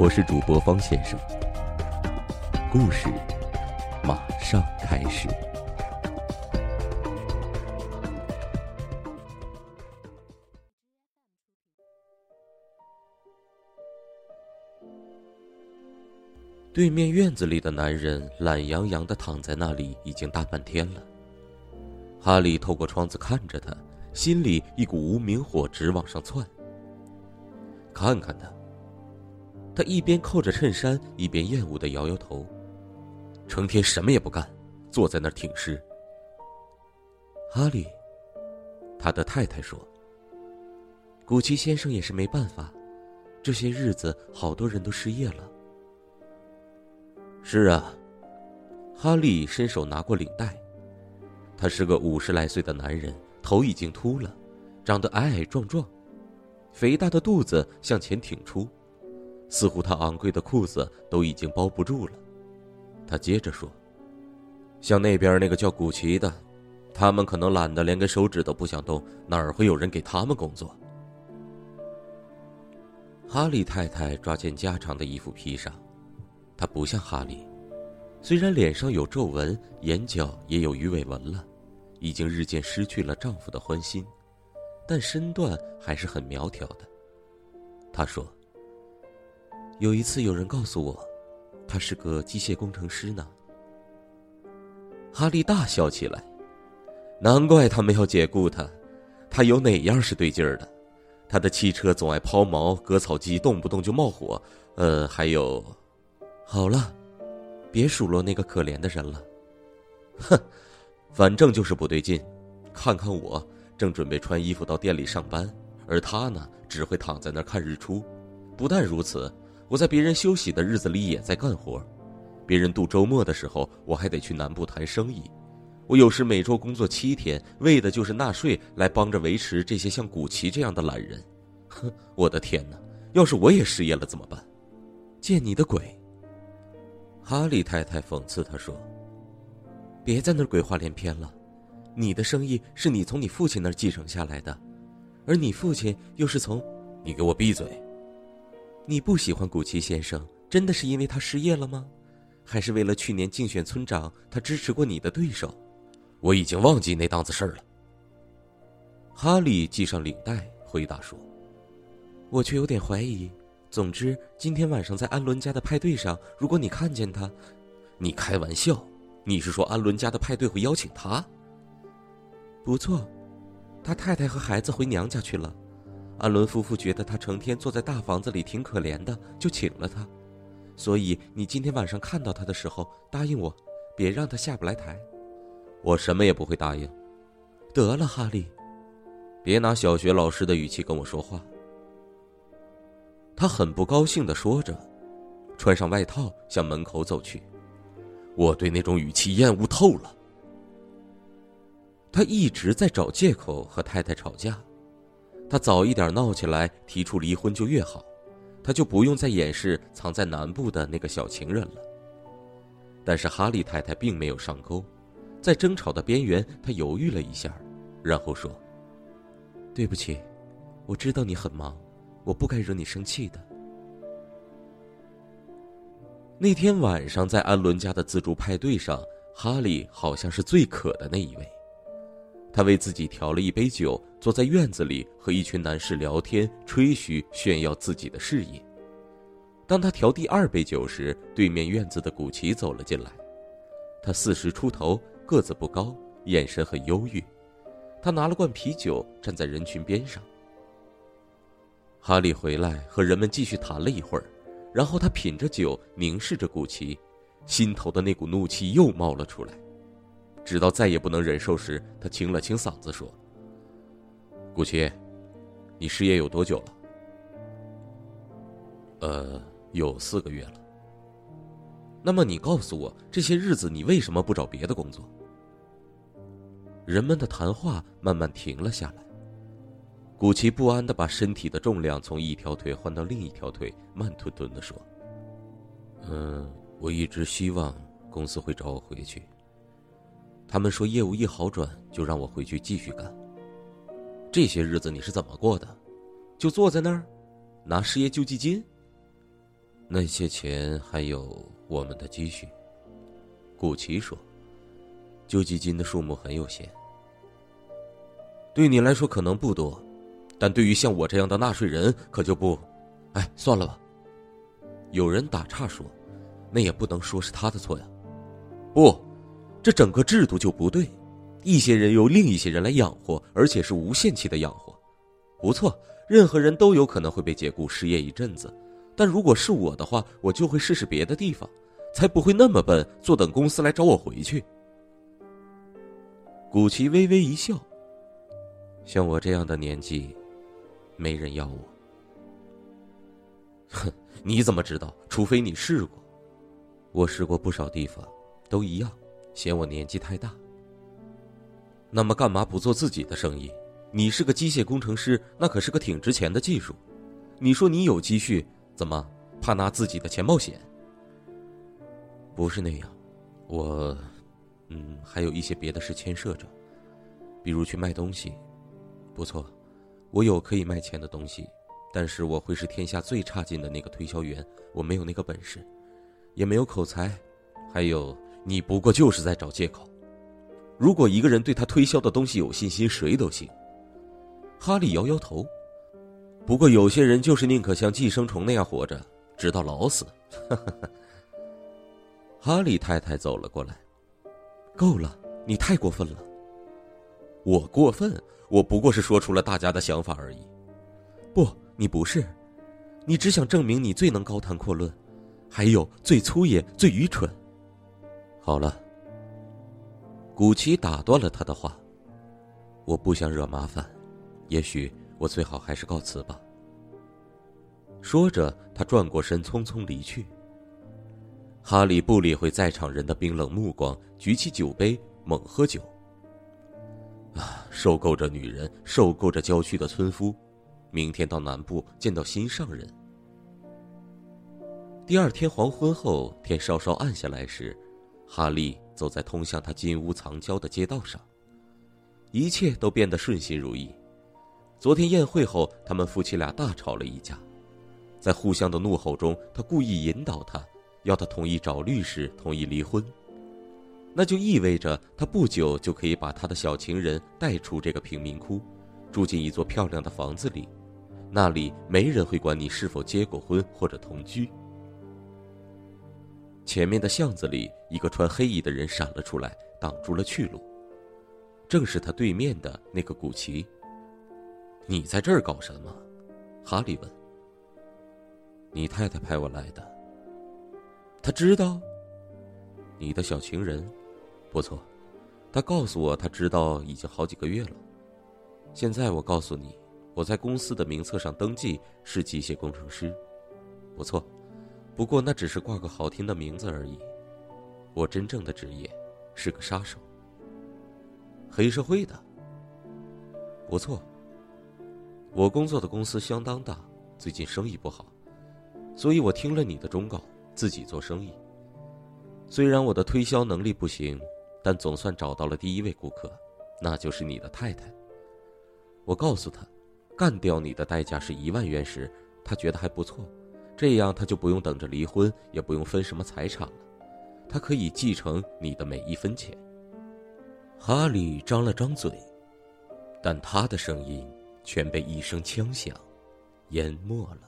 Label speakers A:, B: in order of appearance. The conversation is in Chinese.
A: 我是主播方先生，故事马上开始。对面院子里的男人懒洋洋的躺在那里，已经大半天了。哈利透过窗子看着他，心里一股无名火直往上窜。看看他，他一边扣着衬衫，一边厌恶的摇摇头，成天什么也不干，坐在那儿挺尸。哈利，他的太太说：“古奇先生也是没办法，这些日子好多人都失业了。”是啊，哈利伸手拿过领带。他是个五十来岁的男人，头已经秃了，长得矮矮壮壮，肥大的肚子向前挺出，似乎他昂贵的裤子都已经包不住了。他接着说：“像那边那个叫古奇的，他们可能懒得连根手指都不想动，哪儿会有人给他们工作？”哈利太太抓件加长的衣服披上。她不像哈利，虽然脸上有皱纹，眼角也有鱼尾纹了，已经日渐失去了丈夫的欢心，但身段还是很苗条的。她说：“有一次有人告诉我，他是个机械工程师呢。”哈利大笑起来，难怪他们要解雇他，他有哪样是对劲儿的？他的汽车总爱抛锚，割草机动不动就冒火，呃，还有。好了，别数落那个可怜的人了。哼，反正就是不对劲。看看我，正准备穿衣服到店里上班，而他呢，只会躺在那儿看日出。不但如此，我在别人休息的日子里也在干活。别人度周末的时候，我还得去南部谈生意。我有时每周工作七天，为的就是纳税，来帮着维持这些像古奇这样的懒人。哼，我的天哪！要是我也失业了怎么办？见你的鬼！哈利太太讽刺他说：“别在那儿鬼话连篇了，你的生意是你从你父亲那儿继承下来的，而你父亲又是从……你给我闭嘴！你不喜欢古奇先生，真的是因为他失业了吗？还是为了去年竞选村长，他支持过你的对手？我已经忘记那档子事儿了。”哈利系上领带，回答说：“我却有点怀疑。”总之，今天晚上在安伦家的派对上，如果你看见他，你开玩笑？你是说安伦家的派对会邀请他？不错，他太太和孩子回娘家去了。安伦夫妇觉得他成天坐在大房子里挺可怜的，就请了他。所以你今天晚上看到他的时候，答应我，别让他下不来台。我什么也不会答应。得了，哈利，别拿小学老师的语气跟我说话。他很不高兴的说着，穿上外套向门口走去。我对那种语气厌恶透了。他一直在找借口和太太吵架，他早一点闹起来，提出离婚就越好，他就不用再掩饰藏在南部的那个小情人了。但是哈利太太并没有上钩，在争吵的边缘，他犹豫了一下，然后说：“对不起，我知道你很忙。”我不该惹你生气的。那天晚上在安伦家的自助派对上，哈利好像是最渴的那一位。他为自己调了一杯酒，坐在院子里和一群男士聊天、吹嘘、炫耀自己的事业。当他调第二杯酒时，对面院子的古奇走了进来。他四十出头，个子不高，眼神很忧郁。他拿了罐啤酒，站在人群边上。哈利回来和人们继续谈了一会儿，然后他品着酒，凝视着古奇，心头的那股怒气又冒了出来。直到再也不能忍受时，他清了清嗓子说：“古奇，你失业有多久了？”“呃，有四个月了。”那么你告诉我，这些日子你为什么不找别的工作？人们的谈话慢慢停了下来。古奇不安的把身体的重量从一条腿换到另一条腿，慢吞吞的说：“嗯，我一直希望公司会找我回去。他们说业务一好转就让我回去继续干。这些日子你是怎么过的？就坐在那儿，拿失业救济金？那些钱还有我们的积蓄。”古奇说：“救济金的数目很有限。”对你来说可能不多，但对于像我这样的纳税人可就不。哎，算了吧。有人打岔说：“那也不能说是他的错呀。”不，这整个制度就不对。一些人由另一些人来养活，而且是无限期的养活。不错，任何人都有可能会被解雇失业一阵子，但如果是我的话，我就会试试别的地方，才不会那么笨，坐等公司来找我回去。古奇微微一笑。像我这样的年纪，没人要我。哼，你怎么知道？除非你试过。我试过不少地方，都一样，嫌我年纪太大。那么干嘛不做自己的生意？你是个机械工程师，那可是个挺值钱的技术。你说你有积蓄，怎么怕拿自己的钱冒险？不是那样，我，嗯，还有一些别的事牵涉着，比如去卖东西。不错，我有可以卖钱的东西，但是我会是天下最差劲的那个推销员。我没有那个本事，也没有口才，还有你不过就是在找借口。如果一个人对他推销的东西有信心，谁都行。哈利摇摇头。不过有些人就是宁可像寄生虫那样活着，直到老死。哈利太太走了过来，够了，你太过分了。我过分。我不过是说出了大家的想法而已，不，你不是，你只想证明你最能高谈阔论，还有最粗野、最愚蠢。好了，古奇打断了他的话，我不想惹麻烦，也许我最好还是告辞吧。说着，他转过身，匆匆离去。哈利不理会在场人的冰冷目光，举起酒杯，猛喝酒。啊！受够着女人，受够着郊区的村夫，明天到南部见到心上人。第二天黄昏后，天稍稍暗下来时，哈利走在通向他金屋藏娇的街道上，一切都变得顺心如意。昨天宴会后，他们夫妻俩大吵了一架，在互相的怒吼中，他故意引导他，要他同意找律师，同意离婚。那就意味着他不久就可以把他的小情人带出这个贫民窟，住进一座漂亮的房子里，那里没人会管你是否结过婚或者同居。前面的巷子里，一个穿黑衣的人闪了出来，挡住了去路，正是他对面的那个古奇。你在这儿搞什么？哈利问。你太太派我来的。他知道。你的小情人。不错，他告诉我他知道已经好几个月了。现在我告诉你，我在公司的名册上登记是机械工程师。不错，不过那只是挂个好听的名字而已。我真正的职业是个杀手。黑社会的。不错。我工作的公司相当大，最近生意不好，所以我听了你的忠告，自己做生意。虽然我的推销能力不行。但总算找到了第一位顾客，那就是你的太太。我告诉他，干掉你的代价是一万元时，他觉得还不错，这样他就不用等着离婚，也不用分什么财产了，他可以继承你的每一分钱。哈利张了张嘴，但他的声音全被一声枪响淹没了。